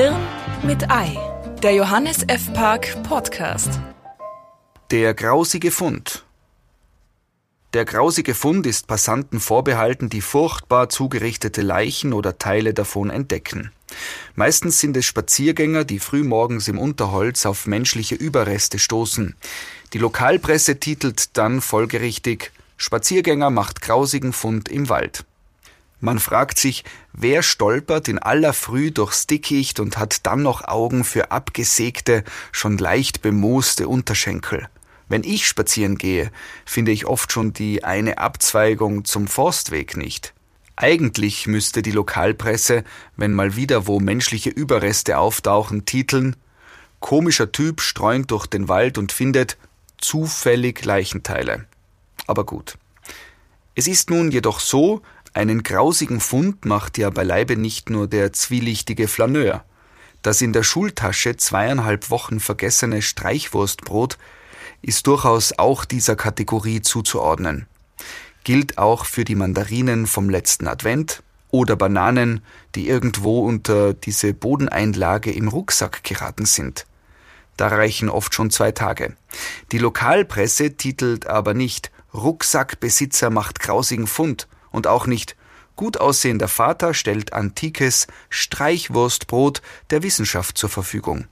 Hirn mit Ei, der Johannes F. Park Podcast. Der grausige Fund. Der grausige Fund ist Passanten vorbehalten, die furchtbar zugerichtete Leichen oder Teile davon entdecken. Meistens sind es Spaziergänger, die frühmorgens im Unterholz auf menschliche Überreste stoßen. Die Lokalpresse titelt dann folgerichtig Spaziergänger macht grausigen Fund im Wald. Man fragt sich, wer stolpert in aller Früh durchs Dickicht und hat dann noch Augen für abgesägte, schon leicht bemooste Unterschenkel. Wenn ich spazieren gehe, finde ich oft schon die eine Abzweigung zum Forstweg nicht. Eigentlich müsste die Lokalpresse, wenn mal wieder wo menschliche Überreste auftauchen, titeln Komischer Typ streunt durch den Wald und findet zufällig Leichenteile. Aber gut. Es ist nun jedoch so, einen grausigen Fund macht ja beileibe nicht nur der zwielichtige Flaneur. Das in der Schultasche zweieinhalb Wochen vergessene Streichwurstbrot ist durchaus auch dieser Kategorie zuzuordnen. Gilt auch für die Mandarinen vom letzten Advent oder Bananen, die irgendwo unter diese Bodeneinlage im Rucksack geraten sind. Da reichen oft schon zwei Tage. Die Lokalpresse titelt aber nicht Rucksackbesitzer macht grausigen Fund, und auch nicht gut aussehender Vater stellt antikes Streichwurstbrot der Wissenschaft zur Verfügung.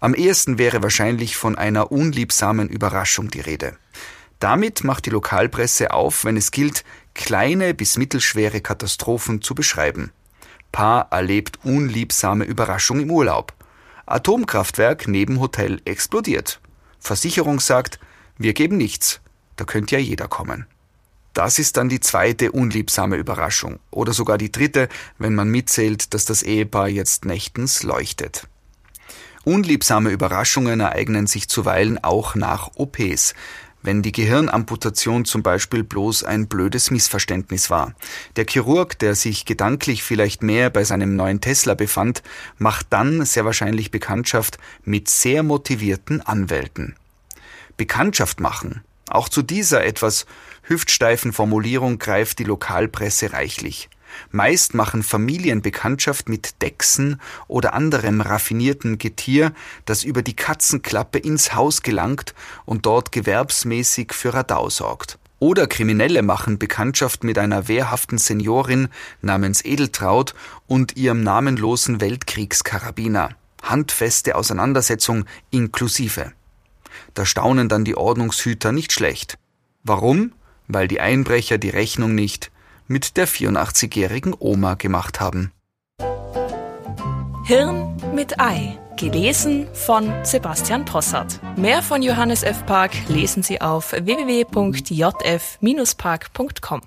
Am ehesten wäre wahrscheinlich von einer unliebsamen Überraschung die Rede. Damit macht die Lokalpresse auf, wenn es gilt, kleine bis mittelschwere Katastrophen zu beschreiben. Paar erlebt unliebsame Überraschung im Urlaub. Atomkraftwerk neben Hotel explodiert. Versicherung sagt, wir geben nichts. Da könnte ja jeder kommen. Das ist dann die zweite unliebsame Überraschung oder sogar die dritte, wenn man mitzählt, dass das Ehepaar jetzt nächtens leuchtet. Unliebsame Überraschungen ereignen sich zuweilen auch nach OPs, wenn die Gehirnamputation zum Beispiel bloß ein blödes Missverständnis war. Der Chirurg, der sich gedanklich vielleicht mehr bei seinem neuen Tesla befand, macht dann sehr wahrscheinlich Bekanntschaft mit sehr motivierten Anwälten. Bekanntschaft machen auch zu dieser etwas hüftsteifen Formulierung greift die Lokalpresse reichlich. Meist machen Familien Bekanntschaft mit Dechsen oder anderem raffinierten Getier, das über die Katzenklappe ins Haus gelangt und dort gewerbsmäßig für Radau sorgt. Oder Kriminelle machen Bekanntschaft mit einer wehrhaften Seniorin namens Edeltraut und ihrem namenlosen Weltkriegskarabiner. Handfeste Auseinandersetzung inklusive. Da staunen dann die Ordnungshüter nicht schlecht. Warum? Weil die Einbrecher die Rechnung nicht mit der 84-jährigen Oma gemacht haben. Hirn mit Ei. Gelesen von Sebastian Possart. Mehr von Johannes F. Park lesen Sie auf www.jf-park.com.